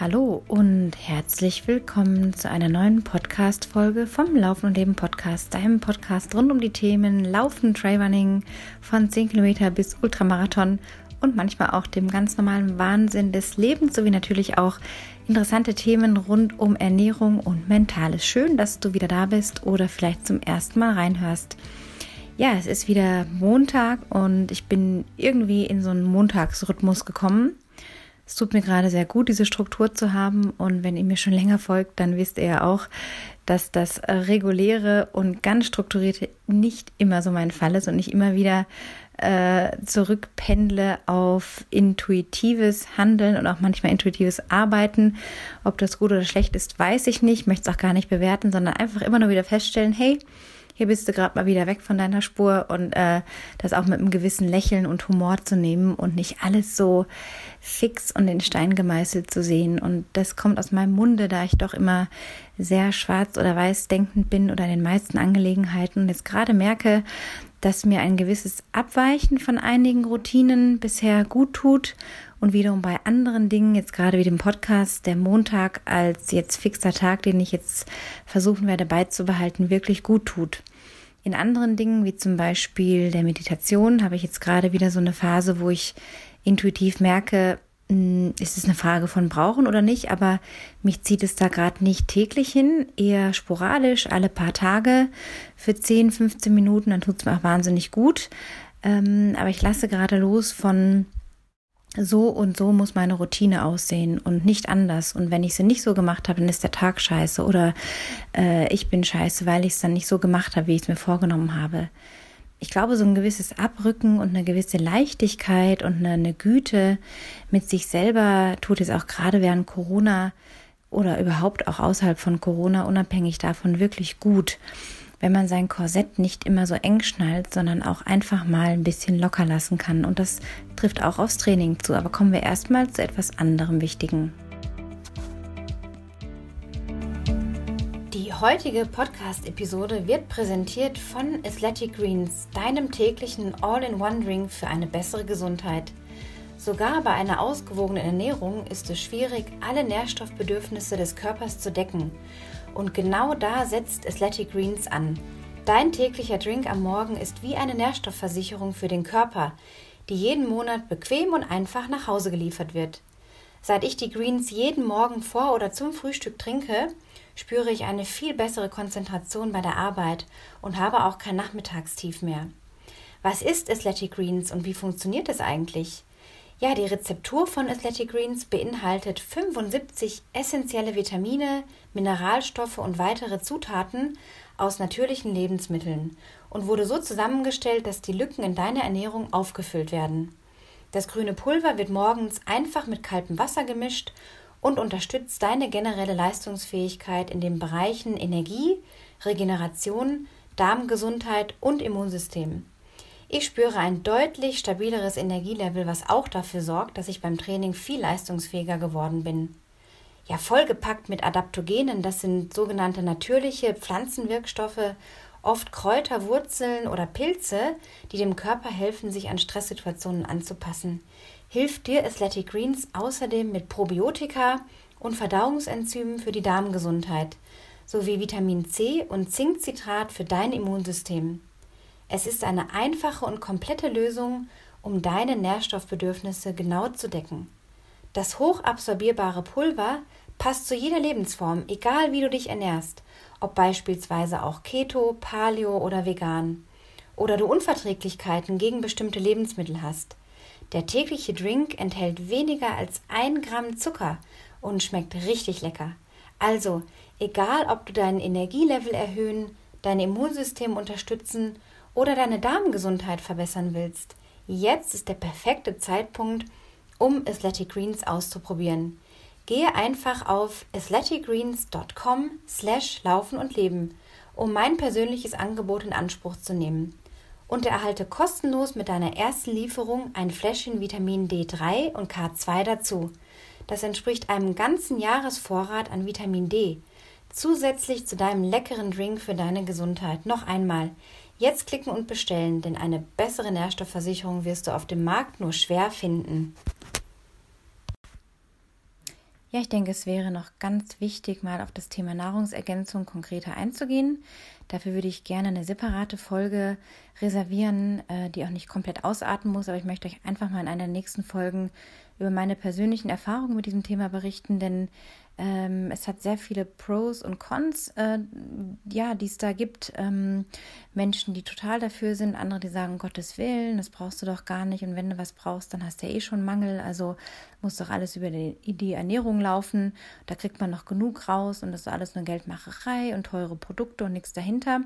Hallo und herzlich willkommen zu einer neuen Podcast-Folge vom Laufen und Leben Podcast, deinem Podcast rund um die Themen Laufen, Trailrunning von 10 Kilometer bis Ultramarathon und manchmal auch dem ganz normalen Wahnsinn des Lebens sowie natürlich auch interessante Themen rund um Ernährung und Mentales. Schön, dass du wieder da bist oder vielleicht zum ersten Mal reinhörst. Ja, es ist wieder Montag und ich bin irgendwie in so einen Montagsrhythmus gekommen. Es tut mir gerade sehr gut, diese Struktur zu haben. Und wenn ihr mir schon länger folgt, dann wisst ihr ja auch, dass das reguläre und ganz strukturierte nicht immer so mein Fall ist und ich immer wieder äh, zurückpendle auf intuitives Handeln und auch manchmal intuitives Arbeiten. Ob das gut oder schlecht ist, weiß ich nicht, möchte es auch gar nicht bewerten, sondern einfach immer nur wieder feststellen, hey, hier bist du gerade mal wieder weg von deiner Spur und äh, das auch mit einem gewissen Lächeln und Humor zu nehmen und nicht alles so fix und in Stein gemeißelt zu sehen. Und das kommt aus meinem Munde, da ich doch immer sehr schwarz oder weiß denkend bin oder in den meisten Angelegenheiten und jetzt gerade merke, dass mir ein gewisses Abweichen von einigen Routinen bisher gut tut und wiederum bei anderen Dingen, jetzt gerade wie dem Podcast, der Montag als jetzt fixer Tag, den ich jetzt versuchen werde beizubehalten, wirklich gut tut. In anderen Dingen, wie zum Beispiel der Meditation, habe ich jetzt gerade wieder so eine Phase, wo ich intuitiv merke, ist es eine Frage von brauchen oder nicht, aber mich zieht es da gerade nicht täglich hin, eher sporadisch, alle paar Tage für 10, 15 Minuten, dann tut es mir auch wahnsinnig gut. Ähm, aber ich lasse gerade los von so und so muss meine Routine aussehen und nicht anders. Und wenn ich sie nicht so gemacht habe, dann ist der Tag scheiße oder äh, ich bin scheiße, weil ich es dann nicht so gemacht habe, wie ich es mir vorgenommen habe. Ich glaube, so ein gewisses Abrücken und eine gewisse Leichtigkeit und eine, eine Güte mit sich selber tut es auch gerade während Corona oder überhaupt auch außerhalb von Corona, unabhängig davon, wirklich gut wenn man sein Korsett nicht immer so eng schnallt, sondern auch einfach mal ein bisschen locker lassen kann. Und das trifft auch aufs Training zu. Aber kommen wir erstmal zu etwas anderem Wichtigen. Die heutige Podcast-Episode wird präsentiert von Athletic Greens, deinem täglichen All-in-One-Drink für eine bessere Gesundheit. Sogar bei einer ausgewogenen Ernährung ist es schwierig, alle Nährstoffbedürfnisse des Körpers zu decken. Und genau da setzt Athletic Greens an. Dein täglicher Drink am Morgen ist wie eine Nährstoffversicherung für den Körper, die jeden Monat bequem und einfach nach Hause geliefert wird. Seit ich die Greens jeden Morgen vor oder zum Frühstück trinke, spüre ich eine viel bessere Konzentration bei der Arbeit und habe auch kein Nachmittagstief mehr. Was ist Athletic Greens und wie funktioniert es eigentlich? Ja, die Rezeptur von Athletic Greens beinhaltet 75 essentielle Vitamine, Mineralstoffe und weitere Zutaten aus natürlichen Lebensmitteln und wurde so zusammengestellt, dass die Lücken in deiner Ernährung aufgefüllt werden. Das grüne Pulver wird morgens einfach mit kaltem Wasser gemischt und unterstützt deine generelle Leistungsfähigkeit in den Bereichen Energie, Regeneration, Darmgesundheit und Immunsystem. Ich spüre ein deutlich stabileres Energielevel, was auch dafür sorgt, dass ich beim Training viel leistungsfähiger geworden bin. Ja, vollgepackt mit Adaptogenen, das sind sogenannte natürliche Pflanzenwirkstoffe, oft Kräuter, Wurzeln oder Pilze, die dem Körper helfen, sich an Stresssituationen anzupassen. Hilft dir Athletic Greens außerdem mit Probiotika und Verdauungsenzymen für die Darmgesundheit sowie Vitamin C und Zinkcitrat für dein Immunsystem. Es ist eine einfache und komplette Lösung, um deine Nährstoffbedürfnisse genau zu decken. Das hochabsorbierbare Pulver passt zu jeder Lebensform, egal wie du dich ernährst, ob beispielsweise auch Keto, Paleo oder vegan. Oder du Unverträglichkeiten gegen bestimmte Lebensmittel hast. Der tägliche Drink enthält weniger als ein Gramm Zucker und schmeckt richtig lecker. Also, egal ob du deinen Energielevel erhöhen, dein Immunsystem unterstützen oder deine Darmgesundheit verbessern willst, jetzt ist der perfekte Zeitpunkt, um Athletic Greens auszuprobieren. Gehe einfach auf athleticgreens.com slash laufen und leben, um mein persönliches Angebot in Anspruch zu nehmen. Und erhalte kostenlos mit deiner ersten Lieferung ein Fläschchen Vitamin D3 und K2 dazu. Das entspricht einem ganzen Jahresvorrat an Vitamin D. Zusätzlich zu deinem leckeren Drink für deine Gesundheit. Noch einmal. Jetzt klicken und bestellen, denn eine bessere Nährstoffversicherung wirst du auf dem Markt nur schwer finden. Ja, ich denke, es wäre noch ganz wichtig, mal auf das Thema Nahrungsergänzung konkreter einzugehen. Dafür würde ich gerne eine separate Folge reservieren, äh, die auch nicht komplett ausarten muss, aber ich möchte euch einfach mal in einer der nächsten Folgen über meine persönlichen Erfahrungen mit diesem Thema berichten, denn ähm, es hat sehr viele Pros und Cons, äh, ja, die es da gibt. Ähm, Menschen, die total dafür sind, andere, die sagen, Gottes Willen, das brauchst du doch gar nicht. Und wenn du was brauchst, dann hast du ja eh schon Mangel. Also muss doch alles über die, die Ernährung laufen. Da kriegt man noch genug raus und das ist alles nur Geldmacherei und teure Produkte und nichts dahinter.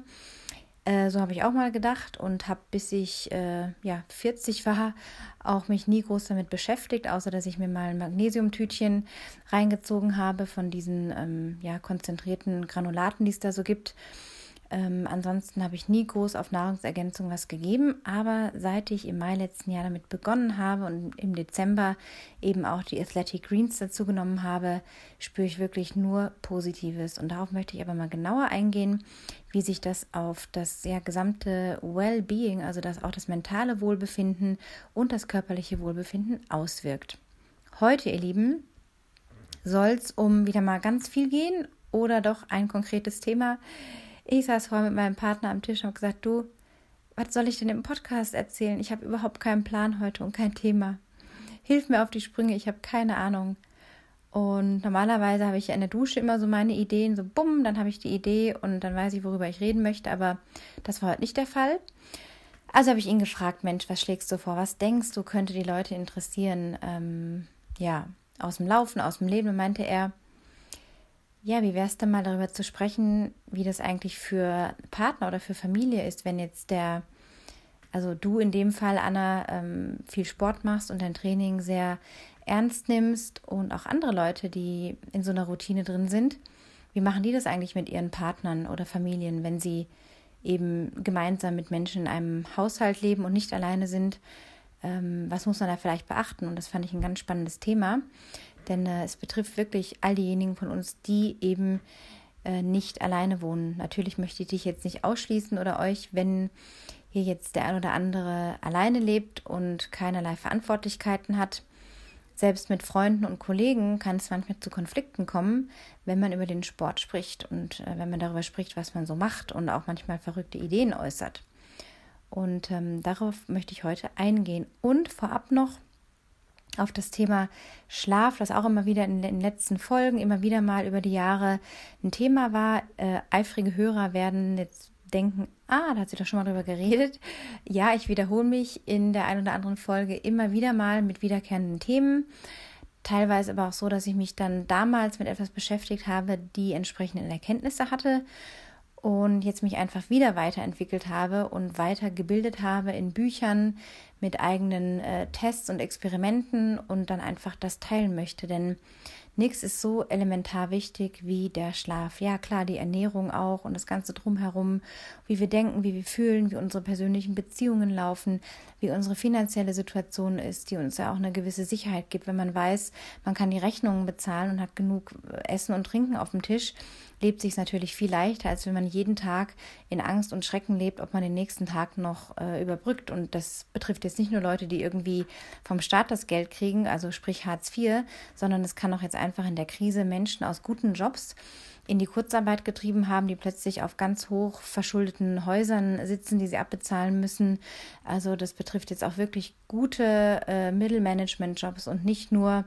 Äh, so habe ich auch mal gedacht und habe, bis ich äh, ja, 40 war, auch mich nie groß damit beschäftigt, außer dass ich mir mal ein Magnesiumtütchen reingezogen habe von diesen ähm, ja, konzentrierten Granulaten, die es da so gibt. Ähm, ansonsten habe ich nie groß auf Nahrungsergänzung was gegeben, aber seit ich im Mai letzten Jahr damit begonnen habe und im Dezember eben auch die Athletic Greens dazu genommen habe, spüre ich wirklich nur Positives. Und darauf möchte ich aber mal genauer eingehen, wie sich das auf das ja, gesamte Well-Being, also das, auch das mentale Wohlbefinden und das körperliche Wohlbefinden auswirkt. Heute, ihr Lieben, soll es um wieder mal ganz viel gehen oder doch ein konkretes Thema. Ich saß vorher mit meinem Partner am Tisch und habe gesagt, du, was soll ich denn im Podcast erzählen? Ich habe überhaupt keinen Plan heute und kein Thema. Hilf mir auf die Sprünge, ich habe keine Ahnung. Und normalerweise habe ich in der Dusche immer so meine Ideen, so bumm, dann habe ich die Idee und dann weiß ich, worüber ich reden möchte, aber das war heute nicht der Fall. Also habe ich ihn gefragt, Mensch, was schlägst du vor? Was denkst du, könnte die Leute interessieren? Ähm, ja, aus dem Laufen, aus dem Leben, meinte er. Ja, wie wäre es denn mal darüber zu sprechen, wie das eigentlich für Partner oder für Familie ist, wenn jetzt der, also du in dem Fall, Anna, ähm, viel Sport machst und dein Training sehr ernst nimmst und auch andere Leute, die in so einer Routine drin sind. Wie machen die das eigentlich mit ihren Partnern oder Familien, wenn sie eben gemeinsam mit Menschen in einem Haushalt leben und nicht alleine sind? Ähm, was muss man da vielleicht beachten? Und das fand ich ein ganz spannendes Thema. Denn äh, es betrifft wirklich all diejenigen von uns, die eben äh, nicht alleine wohnen. Natürlich möchte ich dich jetzt nicht ausschließen oder euch, wenn hier jetzt der ein oder andere alleine lebt und keinerlei Verantwortlichkeiten hat. Selbst mit Freunden und Kollegen kann es manchmal zu Konflikten kommen, wenn man über den Sport spricht und äh, wenn man darüber spricht, was man so macht und auch manchmal verrückte Ideen äußert. Und ähm, darauf möchte ich heute eingehen. Und vorab noch auf das Thema Schlaf, das auch immer wieder in den letzten Folgen, immer wieder mal über die Jahre ein Thema war. Äh, eifrige Hörer werden jetzt denken, ah, da hat sie doch schon mal drüber geredet. Ja, ich wiederhole mich in der einen oder anderen Folge immer wieder mal mit wiederkehrenden Themen. Teilweise aber auch so, dass ich mich dann damals mit etwas beschäftigt habe, die entsprechenden Erkenntnisse hatte und jetzt mich einfach wieder weiterentwickelt habe und weitergebildet habe in Büchern mit eigenen äh, Tests und Experimenten und dann einfach das teilen möchte. Denn nichts ist so elementar wichtig wie der Schlaf. Ja, klar, die Ernährung auch und das Ganze drumherum, wie wir denken, wie wir fühlen, wie unsere persönlichen Beziehungen laufen, wie unsere finanzielle Situation ist, die uns ja auch eine gewisse Sicherheit gibt, wenn man weiß, man kann die Rechnungen bezahlen und hat genug äh, Essen und Trinken auf dem Tisch lebt sich natürlich viel leichter, als wenn man jeden Tag in Angst und Schrecken lebt, ob man den nächsten Tag noch äh, überbrückt. Und das betrifft jetzt nicht nur Leute, die irgendwie vom Staat das Geld kriegen, also sprich Hartz IV, sondern es kann auch jetzt einfach in der Krise Menschen aus guten Jobs in die Kurzarbeit getrieben haben, die plötzlich auf ganz hoch verschuldeten Häusern sitzen, die sie abbezahlen müssen. Also das betrifft jetzt auch wirklich gute äh, Mittelmanagement-Jobs und nicht nur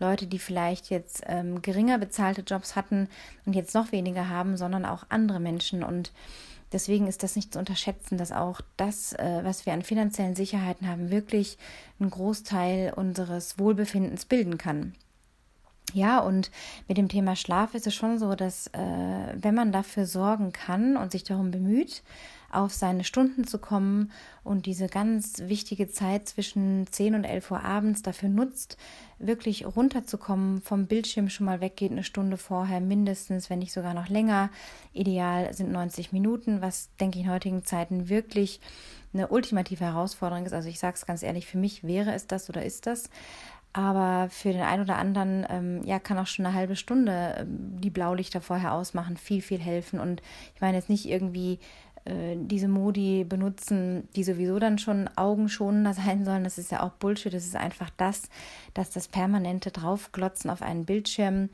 Leute, die vielleicht jetzt ähm, geringer bezahlte Jobs hatten und jetzt noch weniger haben, sondern auch andere Menschen. Und deswegen ist das nicht zu unterschätzen, dass auch das, äh, was wir an finanziellen Sicherheiten haben, wirklich einen Großteil unseres Wohlbefindens bilden kann. Ja, und mit dem Thema Schlaf ist es schon so, dass äh, wenn man dafür sorgen kann und sich darum bemüht, auf seine Stunden zu kommen und diese ganz wichtige Zeit zwischen 10 und 11 Uhr abends dafür nutzt, wirklich runterzukommen, vom Bildschirm schon mal weggeht, eine Stunde vorher mindestens, wenn nicht sogar noch länger. Ideal sind 90 Minuten, was, denke ich, in heutigen Zeiten wirklich eine ultimative Herausforderung ist. Also ich sage es ganz ehrlich, für mich wäre es das oder ist das. Aber für den einen oder anderen, ähm, ja, kann auch schon eine halbe Stunde ähm, die Blaulichter vorher ausmachen, viel, viel helfen. Und ich meine jetzt nicht irgendwie äh, diese Modi benutzen, die sowieso dann schon augenschonender sein sollen. Das ist ja auch Bullshit. Das ist einfach das, dass das permanente Draufglotzen auf einen Bildschirm,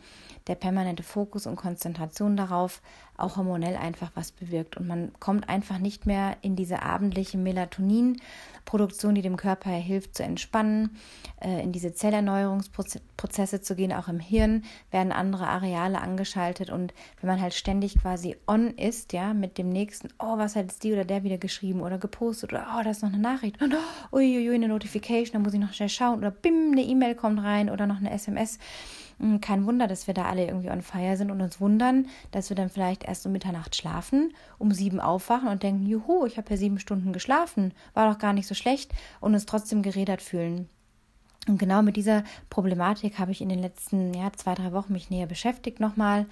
der permanente Fokus und Konzentration darauf auch hormonell einfach was bewirkt. Und man kommt einfach nicht mehr in diese abendliche Melatoninproduktion, die dem Körper hilft zu entspannen, äh, in diese Zellerneuerungsprozesse zu gehen. Auch im Hirn werden andere Areale angeschaltet. Und wenn man halt ständig quasi on ist, ja, mit dem nächsten, oh, was hat jetzt die oder der wieder geschrieben oder gepostet oder oh, da ist noch eine Nachricht. Und oh, uiuiui, eine Notification, da muss ich noch schnell schauen oder bim, eine E-Mail kommt rein oder noch eine SMS hm, kein Wunder, dass wir da alle irgendwie on fire sind und uns wundern, dass wir dann vielleicht erst um Mitternacht schlafen, um sieben aufwachen und denken, juhu, ich habe ja sieben Stunden geschlafen, war doch gar nicht so schlecht und uns trotzdem gerädert fühlen. Und genau mit dieser Problematik habe ich in den letzten ja, zwei, drei Wochen mich näher beschäftigt nochmal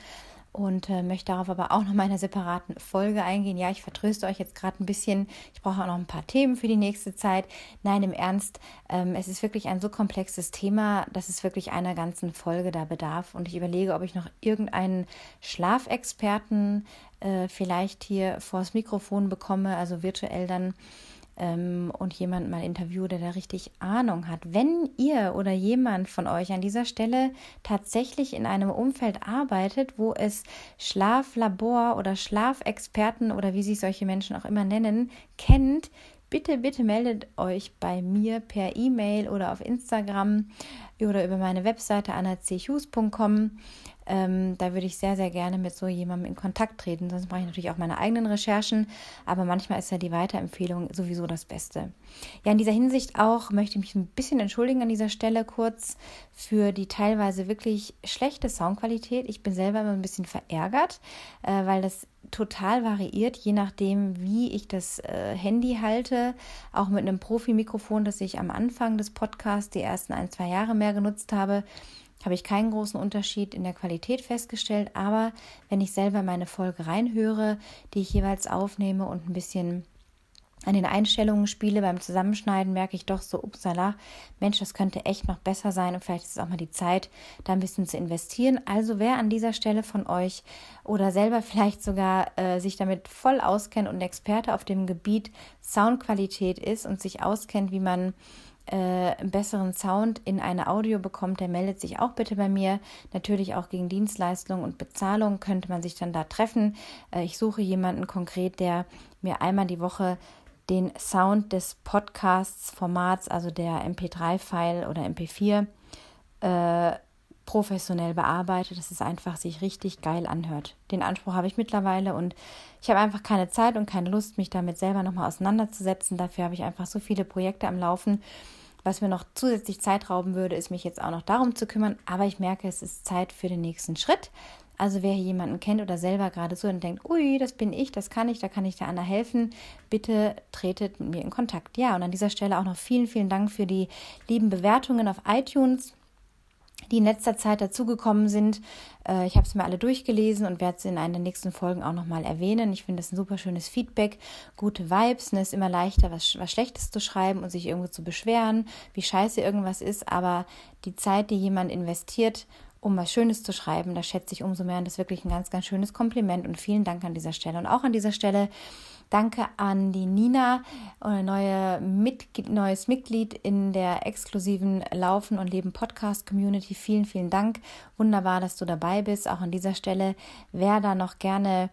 und äh, möchte darauf aber auch noch mal in einer separaten Folge eingehen. Ja, ich vertröste euch jetzt gerade ein bisschen. Ich brauche auch noch ein paar Themen für die nächste Zeit. Nein, im Ernst, ähm, es ist wirklich ein so komplexes Thema, dass es wirklich einer ganzen Folge da bedarf. Und ich überlege, ob ich noch irgendeinen Schlafexperten äh, vielleicht hier vors Mikrofon bekomme, also virtuell dann ähm, und jemand mal interviewe, der da richtig Ahnung hat. Wenn ihr oder jemand von euch an dieser Stelle tatsächlich in einem Umfeld arbeitet, wo es Schlaflabor oder Schlafexperten oder wie sich solche Menschen auch immer nennen, kennt, bitte, bitte meldet euch bei mir per E-Mail oder auf Instagram oder über meine Webseite anachus.com. Ähm, da würde ich sehr, sehr gerne mit so jemandem in Kontakt treten. Sonst mache ich natürlich auch meine eigenen Recherchen, aber manchmal ist ja die Weiterempfehlung sowieso das Beste. Ja, in dieser Hinsicht auch möchte ich mich ein bisschen entschuldigen an dieser Stelle kurz für die teilweise wirklich schlechte Soundqualität. Ich bin selber immer ein bisschen verärgert, äh, weil das total variiert, je nachdem, wie ich das äh, Handy halte. Auch mit einem Profi-Mikrofon, das ich am Anfang des Podcasts die ersten ein, zwei Jahre mehr genutzt habe, habe ich keinen großen Unterschied in der Qualität festgestellt. Aber wenn ich selber meine Folge reinhöre, die ich jeweils aufnehme und ein bisschen an den Einstellungen spiele beim Zusammenschneiden, merke ich doch so, upsala, Mensch, das könnte echt noch besser sein und vielleicht ist es auch mal die Zeit, da ein bisschen zu investieren. Also wer an dieser Stelle von euch oder selber vielleicht sogar äh, sich damit voll auskennt und Experte auf dem Gebiet Soundqualität ist und sich auskennt, wie man äh, einen besseren Sound in eine Audio bekommt, der meldet sich auch bitte bei mir. Natürlich auch gegen Dienstleistung und Bezahlung könnte man sich dann da treffen. Äh, ich suche jemanden konkret, der mir einmal die Woche den Sound des Podcasts-Formats, also der MP3-File oder MP4, äh, professionell bearbeitet, dass es einfach sich richtig geil anhört. Den Anspruch habe ich mittlerweile und ich habe einfach keine Zeit und keine Lust, mich damit selber nochmal auseinanderzusetzen. Dafür habe ich einfach so viele Projekte am Laufen. Was mir noch zusätzlich Zeit rauben würde, ist mich jetzt auch noch darum zu kümmern. Aber ich merke, es ist Zeit für den nächsten Schritt. Also wer jemanden kennt oder selber gerade so und denkt, ui, das bin ich, das kann ich, da kann ich der Anna helfen, bitte tretet mit mir in Kontakt. Ja, und an dieser Stelle auch noch vielen, vielen Dank für die lieben Bewertungen auf iTunes die in letzter Zeit dazugekommen sind. Äh, ich habe es mir alle durchgelesen und werde sie in einer der nächsten Folgen auch nochmal erwähnen. Ich finde das ein super schönes Feedback, gute Vibes. Es ne, ist immer leichter, was, was Schlechtes zu schreiben und sich irgendwo zu beschweren, wie scheiße irgendwas ist. Aber die Zeit, die jemand investiert, um was Schönes zu schreiben, da schätze ich umso mehr. Und das ist wirklich ein ganz, ganz schönes Kompliment. Und vielen Dank an dieser Stelle. Und auch an dieser Stelle Danke an die Nina, neue Mit neues Mitglied in der exklusiven Laufen und Leben Podcast Community. Vielen, vielen Dank. Wunderbar, dass du dabei bist. Auch an dieser Stelle, wer da noch gerne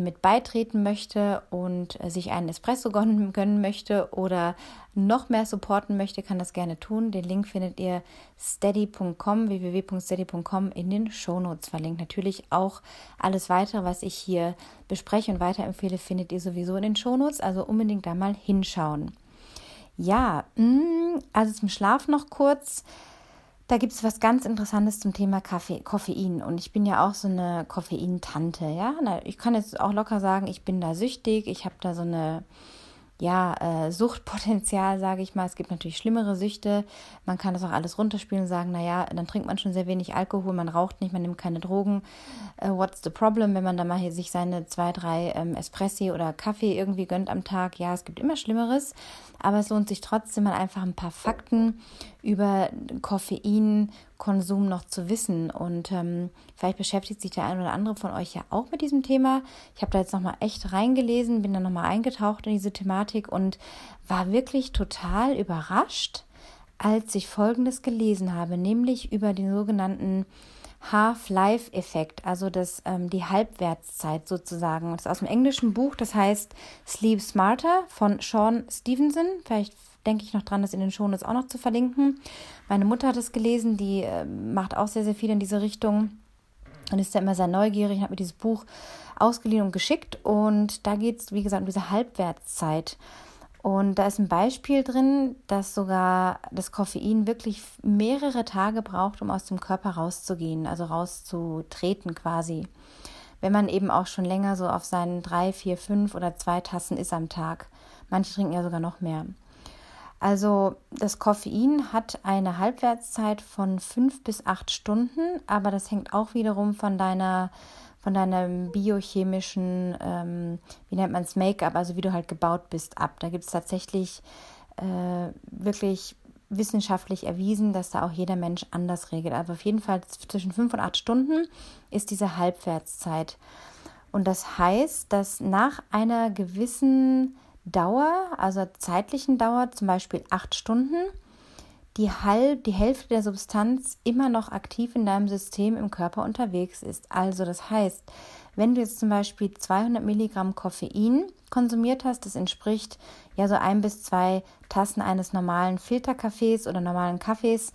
mit beitreten möchte und äh, sich einen Espresso gönnen, gönnen möchte oder noch mehr supporten möchte, kann das gerne tun. Den Link findet ihr steady.com, www.steady.com in den Shownotes verlinkt. Natürlich auch alles weitere, was ich hier bespreche und weiterempfehle, findet ihr sowieso in den Shownotes. Also unbedingt da mal hinschauen. Ja, mm, also zum Schlaf noch kurz. Da gibt es was ganz Interessantes zum Thema Kaffee, Koffein. Und ich bin ja auch so eine Koffeintante, ja. Ich kann jetzt auch locker sagen, ich bin da süchtig. Ich habe da so eine, ja, äh, Suchtpotenzial, sage ich mal. Es gibt natürlich schlimmere Süchte. Man kann das auch alles runterspielen und sagen, naja, dann trinkt man schon sehr wenig Alkohol, man raucht nicht, man nimmt keine Drogen. Äh, what's the problem, wenn man da mal hier sich seine zwei, drei ähm, Espressi oder Kaffee irgendwie gönnt am Tag? Ja, es gibt immer Schlimmeres. Aber es lohnt sich trotzdem mal einfach ein paar Fakten über Koffeinkonsum noch zu wissen. Und ähm, vielleicht beschäftigt sich der ein oder andere von euch ja auch mit diesem Thema. Ich habe da jetzt nochmal echt reingelesen, bin da nochmal eingetaucht in diese Thematik und war wirklich total überrascht, als ich Folgendes gelesen habe, nämlich über den sogenannten Half-Life-Effekt, also das, ähm, die Halbwertszeit sozusagen. Das ist aus dem englischen Buch, das heißt Sleep Smarter von Sean Stevenson. Vielleicht denke ich noch dran, das in den Shownotes auch noch zu verlinken. Meine Mutter hat es gelesen, die äh, macht auch sehr, sehr viel in diese Richtung und ist da immer sehr neugierig und hat mir dieses Buch ausgeliehen und geschickt. Und da geht es, wie gesagt, um diese Halbwertszeit. Und da ist ein Beispiel drin, dass sogar das Koffein wirklich mehrere Tage braucht, um aus dem Körper rauszugehen, also rauszutreten quasi. Wenn man eben auch schon länger so auf seinen drei, vier, fünf oder zwei Tassen ist am Tag. Manche trinken ja sogar noch mehr. Also das Koffein hat eine Halbwertszeit von fünf bis acht Stunden, aber das hängt auch wiederum von deiner von deinem biochemischen, ähm, wie nennt man es, Make-up, also wie du halt gebaut bist, ab. Da gibt es tatsächlich äh, wirklich wissenschaftlich erwiesen, dass da auch jeder Mensch anders regelt. Aber auf jeden Fall zwischen fünf und acht Stunden ist diese Halbwertszeit. Und das heißt, dass nach einer gewissen Dauer, also zeitlichen Dauer, zum Beispiel acht Stunden, die, halb, die Hälfte der Substanz immer noch aktiv in deinem System im Körper unterwegs ist. Also das heißt, wenn du jetzt zum Beispiel 200 Milligramm Koffein konsumiert hast, das entspricht ja so ein bis zwei Tassen eines normalen Filterkaffees oder normalen Kaffees,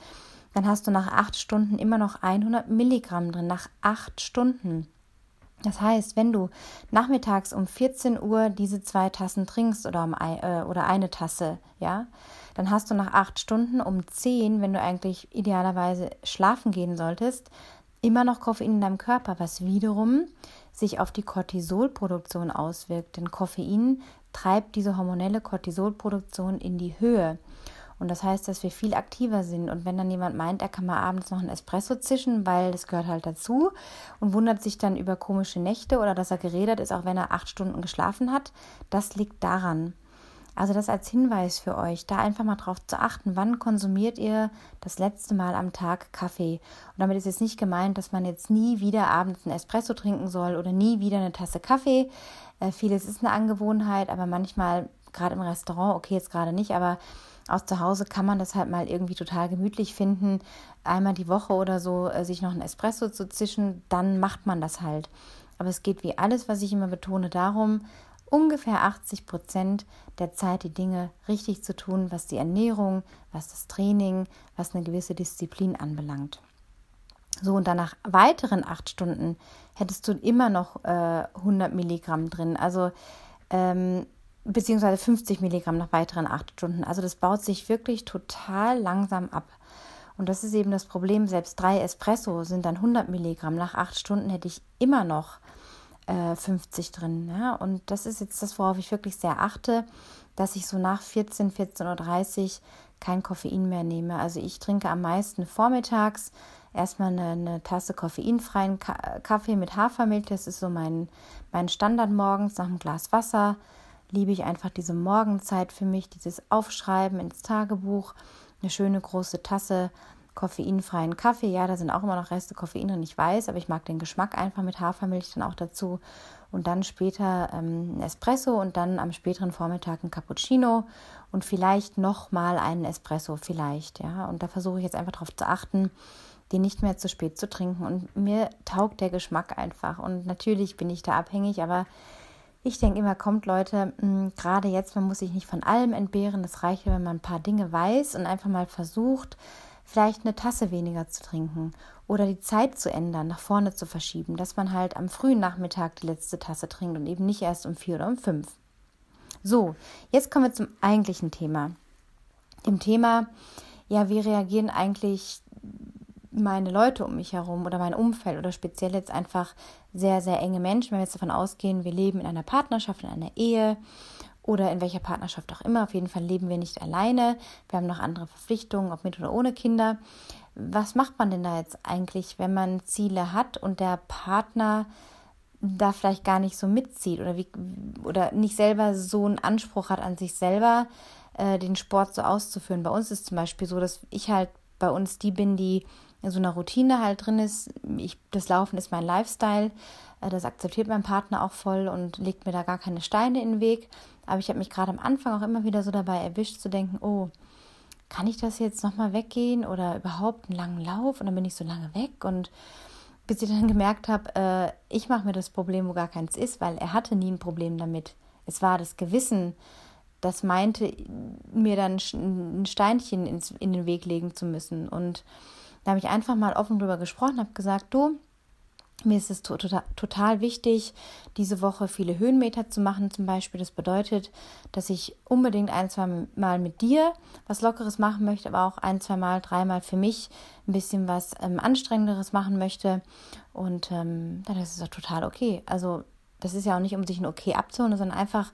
dann hast du nach acht Stunden immer noch 100 Milligramm drin. Nach acht Stunden. Das heißt, wenn du nachmittags um 14 Uhr diese zwei Tassen trinkst oder, um, äh, oder eine Tasse, ja, dann hast du nach acht Stunden um 10, wenn du eigentlich idealerweise schlafen gehen solltest, immer noch Koffein in deinem Körper, was wiederum sich auf die Cortisolproduktion auswirkt. Denn Koffein treibt diese hormonelle Cortisolproduktion in die Höhe. Und das heißt, dass wir viel aktiver sind. Und wenn dann jemand meint, er kann mal abends noch einen Espresso zischen, weil das gehört halt dazu und wundert sich dann über komische Nächte oder dass er geredet ist, auch wenn er acht Stunden geschlafen hat, das liegt daran. Also das als Hinweis für euch, da einfach mal drauf zu achten, wann konsumiert ihr das letzte Mal am Tag Kaffee. Und damit ist jetzt nicht gemeint, dass man jetzt nie wieder abends einen Espresso trinken soll oder nie wieder eine Tasse Kaffee. Äh, vieles ist eine Angewohnheit, aber manchmal, gerade im Restaurant, okay, jetzt gerade nicht, aber aus zu Hause kann man das halt mal irgendwie total gemütlich finden, einmal die Woche oder so äh, sich noch ein Espresso zu zischen, dann macht man das halt. Aber es geht wie alles, was ich immer betone, darum, ungefähr 80 Prozent der Zeit die Dinge richtig zu tun, was die Ernährung, was das Training, was eine gewisse Disziplin anbelangt. So, und dann nach weiteren acht Stunden hättest du immer noch äh, 100 Milligramm drin. Also ähm, beziehungsweise 50 Milligramm nach weiteren acht Stunden. Also das baut sich wirklich total langsam ab. Und das ist eben das Problem. Selbst drei Espresso sind dann 100 Milligramm. Nach acht Stunden hätte ich immer noch äh, 50 drin. Ja? Und das ist jetzt das, worauf ich wirklich sehr achte, dass ich so nach 14, 14.30 Uhr kein Koffein mehr nehme. Also ich trinke am meisten vormittags erstmal eine, eine Tasse koffeinfreien Kaffee mit Hafermilch. Das ist so mein, mein Standard morgens nach einem Glas Wasser liebe ich einfach diese Morgenzeit für mich, dieses Aufschreiben ins Tagebuch, eine schöne große Tasse koffeinfreien Kaffee. Ja, da sind auch immer noch Reste Koffein drin, ich weiß, aber ich mag den Geschmack einfach mit Hafermilch dann auch dazu. Und dann später ähm, ein Espresso und dann am späteren Vormittag ein Cappuccino und vielleicht nochmal einen Espresso, vielleicht, ja. Und da versuche ich jetzt einfach darauf zu achten, den nicht mehr zu spät zu trinken. Und mir taugt der Geschmack einfach. Und natürlich bin ich da abhängig, aber ich denke immer, kommt Leute, hm, gerade jetzt, man muss sich nicht von allem entbehren. Das reicht, wenn man ein paar Dinge weiß und einfach mal versucht, vielleicht eine Tasse weniger zu trinken oder die Zeit zu ändern, nach vorne zu verschieben, dass man halt am frühen Nachmittag die letzte Tasse trinkt und eben nicht erst um vier oder um fünf. So, jetzt kommen wir zum eigentlichen Thema. Dem Thema, ja, wie reagieren eigentlich meine Leute um mich herum oder mein Umfeld oder speziell jetzt einfach sehr, sehr enge Menschen, wenn wir jetzt davon ausgehen, wir leben in einer Partnerschaft, in einer Ehe oder in welcher Partnerschaft auch immer, auf jeden Fall leben wir nicht alleine, wir haben noch andere Verpflichtungen, ob mit oder ohne Kinder. Was macht man denn da jetzt eigentlich, wenn man Ziele hat und der Partner da vielleicht gar nicht so mitzieht oder, wie, oder nicht selber so einen Anspruch hat an sich selber, äh, den Sport so auszuführen. Bei uns ist zum Beispiel so, dass ich halt bei uns die bin, die in so einer Routine halt drin ist. Ich, das Laufen ist mein Lifestyle. Äh, das akzeptiert mein Partner auch voll und legt mir da gar keine Steine in den Weg. Aber ich habe mich gerade am Anfang auch immer wieder so dabei erwischt zu denken, oh, kann ich das jetzt nochmal weggehen oder überhaupt einen langen Lauf und dann bin ich so lange weg und bis ich dann gemerkt habe, äh, ich mache mir das Problem, wo gar keins ist, weil er hatte nie ein Problem damit. Es war das Gewissen, das meinte, mir dann ein Steinchen ins, in den Weg legen zu müssen. Und da habe ich einfach mal offen drüber gesprochen, habe gesagt, du, mir ist es total, total wichtig, diese Woche viele Höhenmeter zu machen zum Beispiel. Das bedeutet, dass ich unbedingt ein, zwei Mal mit dir was Lockeres machen möchte, aber auch ein, zwei Mal, dreimal für mich ein bisschen was ähm, Anstrengenderes machen möchte. Und ähm, dann ist es auch total okay. Also das ist ja auch nicht, um sich ein Okay abzuholen, sondern einfach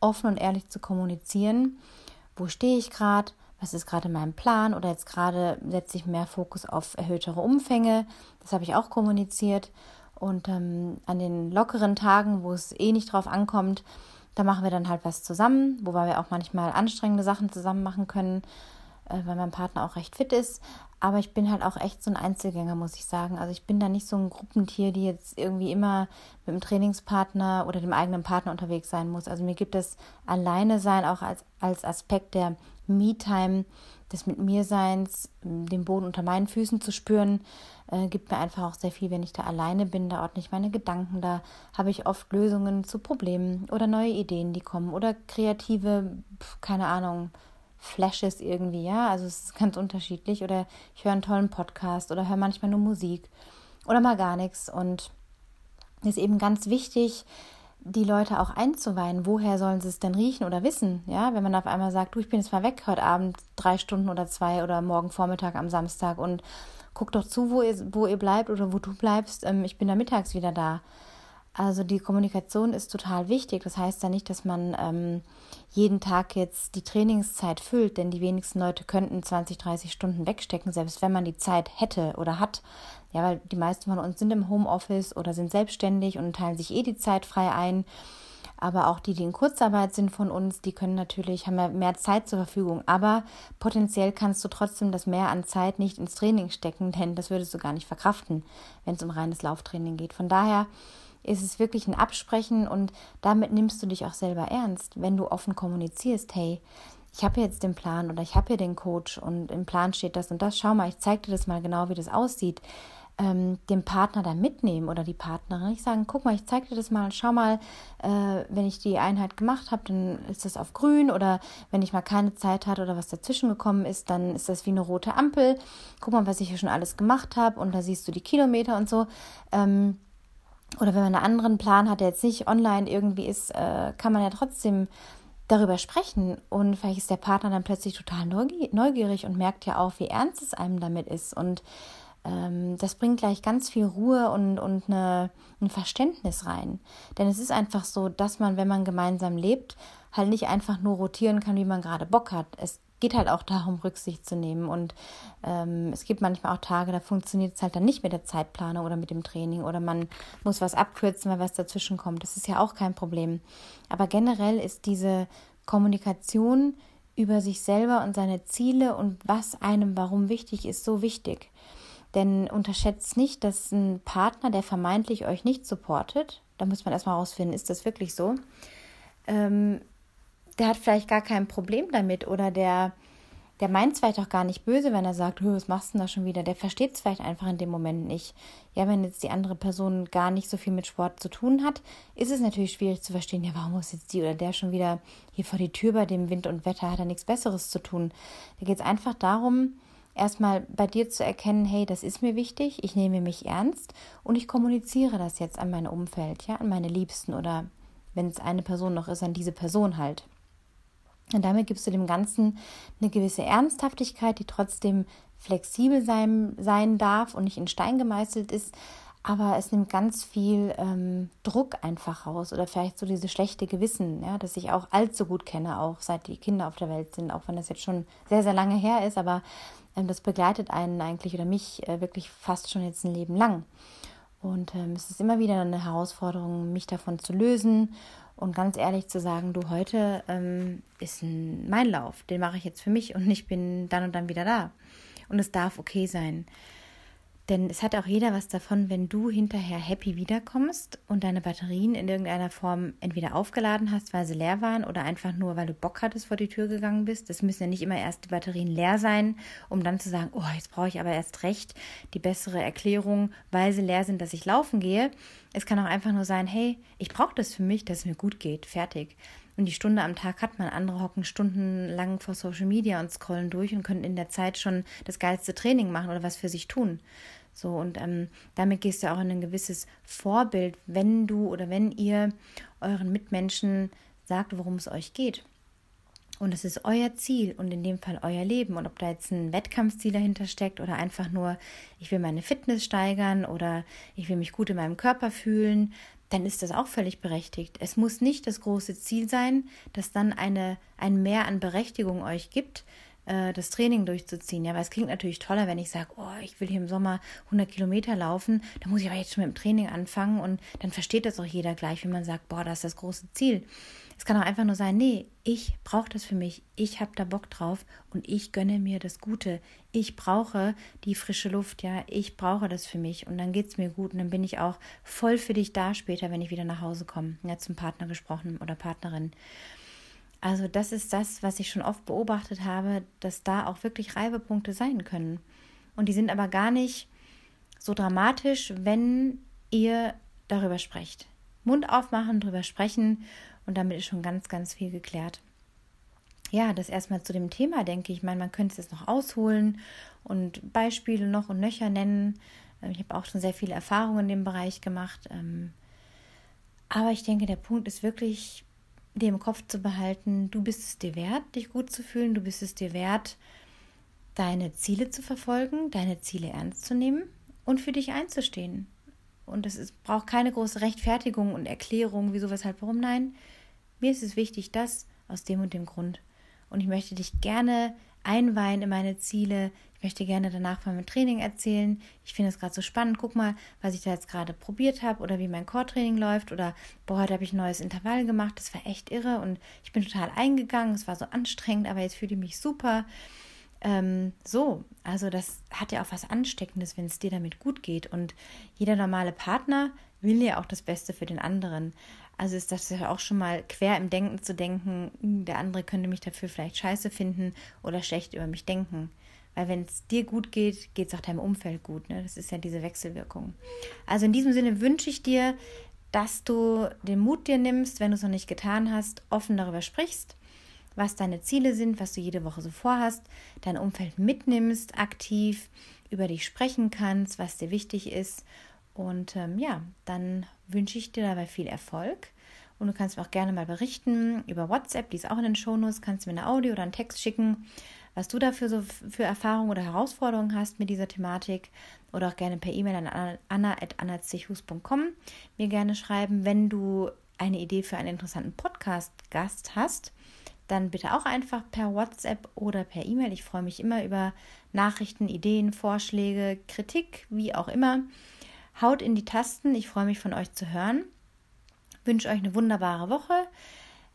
offen und ehrlich zu kommunizieren. Wo stehe ich gerade? Was ist gerade mein Plan oder jetzt gerade setze ich mehr Fokus auf erhöhtere Umfänge. Das habe ich auch kommuniziert. Und ähm, an den lockeren Tagen, wo es eh nicht drauf ankommt, da machen wir dann halt was zusammen, wobei wir auch manchmal anstrengende Sachen zusammen machen können, äh, weil mein Partner auch recht fit ist. Aber ich bin halt auch echt so ein Einzelgänger, muss ich sagen. Also ich bin da nicht so ein Gruppentier, die jetzt irgendwie immer mit dem Trainingspartner oder dem eigenen Partner unterwegs sein muss. Also mir gibt es alleine sein auch als, als Aspekt der Me-Time, des mit mir Seins, den Boden unter meinen Füßen zu spüren, äh, gibt mir einfach auch sehr viel, wenn ich da alleine bin. Da ordne ich meine Gedanken, da habe ich oft Lösungen zu Problemen oder neue Ideen, die kommen oder kreative, keine Ahnung, Flashes irgendwie, ja. Also es ist ganz unterschiedlich. Oder ich höre einen tollen Podcast oder höre manchmal nur Musik oder mal gar nichts. Und es ist eben ganz wichtig, die Leute auch einzuweihen. Woher sollen sie es denn riechen oder wissen? Ja, wenn man auf einmal sagt, du, ich bin jetzt mal weg heute Abend drei Stunden oder zwei oder morgen Vormittag am Samstag und guck doch zu, wo ihr, wo ihr bleibt oder wo du bleibst. Ähm, ich bin da mittags wieder da. Also die Kommunikation ist total wichtig. Das heißt ja nicht, dass man ähm, jeden Tag jetzt die Trainingszeit füllt, denn die wenigsten Leute könnten 20, 30 Stunden wegstecken, selbst wenn man die Zeit hätte oder hat. Ja, weil die meisten von uns sind im Homeoffice oder sind selbstständig und teilen sich eh die Zeit frei ein. Aber auch die, die in Kurzarbeit sind von uns, die können natürlich, haben ja mehr Zeit zur Verfügung. Aber potenziell kannst du trotzdem das mehr an Zeit nicht ins Training stecken, denn das würdest du gar nicht verkraften, wenn es um reines Lauftraining geht. Von daher ist es wirklich ein Absprechen und damit nimmst du dich auch selber ernst, wenn du offen kommunizierst, hey, ich habe jetzt den Plan oder ich habe hier den Coach und im Plan steht das und das. Schau mal, ich zeige dir das mal genau, wie das aussieht ähm, den Partner da mitnehmen oder die Partnerin. Ich sagen, guck mal, ich zeige dir das mal, schau mal, äh, wenn ich die Einheit gemacht habe, dann ist das auf grün oder wenn ich mal keine Zeit hatte oder was dazwischen gekommen ist, dann ist das wie eine rote Ampel. Guck mal, was ich hier schon alles gemacht habe und da siehst du die Kilometer und so. Ähm, oder wenn man einen anderen Plan hat, der jetzt nicht online irgendwie ist, äh, kann man ja trotzdem darüber sprechen und vielleicht ist der Partner dann plötzlich total neugierig und merkt ja auch, wie ernst es einem damit ist und ähm, das bringt gleich ganz viel Ruhe und, und eine, ein Verständnis rein. Denn es ist einfach so, dass man, wenn man gemeinsam lebt, halt nicht einfach nur rotieren kann, wie man gerade Bock hat. Es geht halt auch darum, Rücksicht zu nehmen. Und ähm, es gibt manchmal auch Tage, da funktioniert es halt dann nicht mit der Zeitplanung oder mit dem Training oder man muss was abkürzen, weil was dazwischen kommt. Das ist ja auch kein Problem. Aber generell ist diese Kommunikation über sich selber und seine Ziele und was einem warum wichtig ist, so wichtig. Denn unterschätzt nicht, dass ein Partner, der vermeintlich euch nicht supportet, da muss man erstmal rausfinden, ist das wirklich so, ähm, der hat vielleicht gar kein Problem damit oder der, der meint es vielleicht auch gar nicht böse, wenn er sagt, was machst du denn da schon wieder? Der versteht es vielleicht einfach in dem Moment nicht. Ja, wenn jetzt die andere Person gar nicht so viel mit Sport zu tun hat, ist es natürlich schwierig zu verstehen, ja, warum muss jetzt die oder der schon wieder hier vor die Tür bei dem Wind und Wetter, hat er nichts Besseres zu tun. Da geht es einfach darum, erstmal bei dir zu erkennen, hey, das ist mir wichtig, ich nehme mich ernst und ich kommuniziere das jetzt an mein Umfeld, ja, an meine Liebsten oder wenn es eine Person noch ist, an diese Person halt. Und damit gibst du dem Ganzen eine gewisse Ernsthaftigkeit, die trotzdem flexibel sein, sein darf und nicht in Stein gemeißelt ist, aber es nimmt ganz viel ähm, Druck einfach raus oder vielleicht so diese schlechte Gewissen, ja, das ich auch allzu gut kenne, auch seit die Kinder auf der Welt sind, auch wenn das jetzt schon sehr, sehr lange her ist, aber ähm, das begleitet einen eigentlich oder mich äh, wirklich fast schon jetzt ein Leben lang. Und ähm, es ist immer wieder eine Herausforderung, mich davon zu lösen und ganz ehrlich zu sagen, du, heute ähm, ist ein, mein Lauf, den mache ich jetzt für mich und ich bin dann und dann wieder da. Und es darf okay sein. Denn es hat auch jeder was davon, wenn du hinterher happy wiederkommst und deine Batterien in irgendeiner Form entweder aufgeladen hast, weil sie leer waren oder einfach nur, weil du Bock hattest, vor die Tür gegangen bist. Es müssen ja nicht immer erst die Batterien leer sein, um dann zu sagen, oh, jetzt brauche ich aber erst recht die bessere Erklärung, weil sie leer sind, dass ich laufen gehe. Es kann auch einfach nur sein, hey, ich brauche das für mich, dass es mir gut geht. Fertig. Und die Stunde am Tag hat man. Andere hocken stundenlang vor Social Media und scrollen durch und können in der Zeit schon das geilste Training machen oder was für sich tun. So, und ähm, damit gehst du auch in ein gewisses Vorbild, wenn du oder wenn ihr euren Mitmenschen sagt, worum es euch geht. Und es ist euer Ziel und in dem Fall euer Leben. Und ob da jetzt ein Wettkampfziel dahinter steckt oder einfach nur, ich will meine Fitness steigern oder ich will mich gut in meinem Körper fühlen, dann ist das auch völlig berechtigt. Es muss nicht das große Ziel sein, das dann eine, ein Mehr an Berechtigung euch gibt, äh, das Training durchzuziehen. Ja, weil es klingt natürlich toller, wenn ich sage, oh, ich will hier im Sommer 100 Kilometer laufen, da muss ich aber jetzt schon mit dem Training anfangen und dann versteht das auch jeder gleich, wenn man sagt, boah, das ist das große Ziel. Es kann auch einfach nur sein, nee, ich brauche das für mich, ich habe da Bock drauf und ich gönne mir das Gute. Ich brauche die frische Luft, ja, ich brauche das für mich und dann geht es mir gut und dann bin ich auch voll für dich da später, wenn ich wieder nach Hause komme. Ja, zum Partner gesprochen oder Partnerin. Also das ist das, was ich schon oft beobachtet habe, dass da auch wirklich Reibepunkte sein können. Und die sind aber gar nicht so dramatisch, wenn ihr darüber sprecht. Mund aufmachen, darüber sprechen und damit ist schon ganz, ganz viel geklärt. Ja, das erstmal zu dem Thema, denke ich. Ich meine, man könnte es jetzt noch ausholen und Beispiele noch und nöcher nennen. Ich habe auch schon sehr viele Erfahrungen in dem Bereich gemacht. Ähm, aber ich denke, der Punkt ist wirklich, dir im Kopf zu behalten, du bist es dir wert, dich gut zu fühlen, du bist es dir wert, deine Ziele zu verfolgen, deine Ziele ernst zu nehmen und für dich einzustehen. Und es ist, braucht keine große Rechtfertigung und Erklärung, wieso, weshalb, warum. Nein, mir ist es wichtig, das aus dem und dem Grund. Und ich möchte dich gerne einweihen in meine Ziele. Ich möchte gerne danach von meinem Training erzählen. Ich finde es gerade so spannend. Guck mal, was ich da jetzt gerade probiert habe oder wie mein Core-Training läuft. Oder, boah, heute habe ich ein neues Intervall gemacht. Das war echt irre und ich bin total eingegangen. Es war so anstrengend, aber jetzt fühle ich mich super. Ähm, so, also das hat ja auch was Ansteckendes, wenn es dir damit gut geht. Und jeder normale Partner will ja auch das Beste für den anderen. Also ist das ja auch schon mal quer im Denken zu denken, hm, der andere könnte mich dafür vielleicht scheiße finden oder schlecht über mich denken. Weil wenn es dir gut geht, geht es auch deinem Umfeld gut. Ne? Das ist ja diese Wechselwirkung. Also in diesem Sinne wünsche ich dir, dass du den Mut dir nimmst, wenn du es noch nicht getan hast, offen darüber sprichst, was deine Ziele sind, was du jede Woche so vorhast, dein Umfeld mitnimmst, aktiv über dich sprechen kannst, was dir wichtig ist und ähm, ja, dann wünsche ich dir dabei viel Erfolg. Und du kannst mir auch gerne mal berichten über WhatsApp, die ist auch in den Shownotes, kannst du mir eine Audio oder einen Text schicken, was du dafür so für Erfahrungen oder Herausforderungen hast mit dieser Thematik. Oder auch gerne per E-Mail an anna.annazichus.com mir gerne schreiben. Wenn du eine Idee für einen interessanten Podcast-Gast hast, dann bitte auch einfach per WhatsApp oder per E-Mail. Ich freue mich immer über Nachrichten, Ideen, Vorschläge, Kritik, wie auch immer. Haut in die Tasten. Ich freue mich von euch zu hören. Wünsche euch eine wunderbare Woche.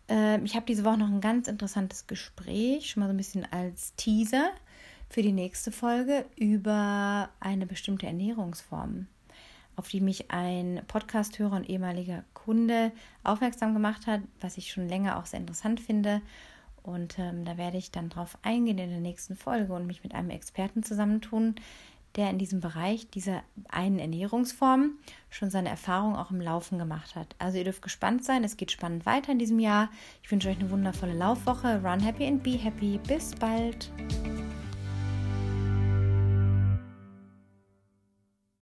Ähm, ich habe diese Woche noch ein ganz interessantes Gespräch, schon mal so ein bisschen als Teaser für die nächste Folge über eine bestimmte Ernährungsform, auf die mich ein Podcasthörer und ehemaliger Kunde aufmerksam gemacht hat, was ich schon länger auch sehr interessant finde. Und ähm, da werde ich dann drauf eingehen in der nächsten Folge und mich mit einem Experten zusammentun, der in diesem Bereich dieser einen Ernährungsform schon seine Erfahrung auch im Laufen gemacht hat. Also ihr dürft gespannt sein, es geht spannend weiter in diesem Jahr. Ich wünsche euch eine wundervolle Laufwoche. Run happy and be happy. Bis bald.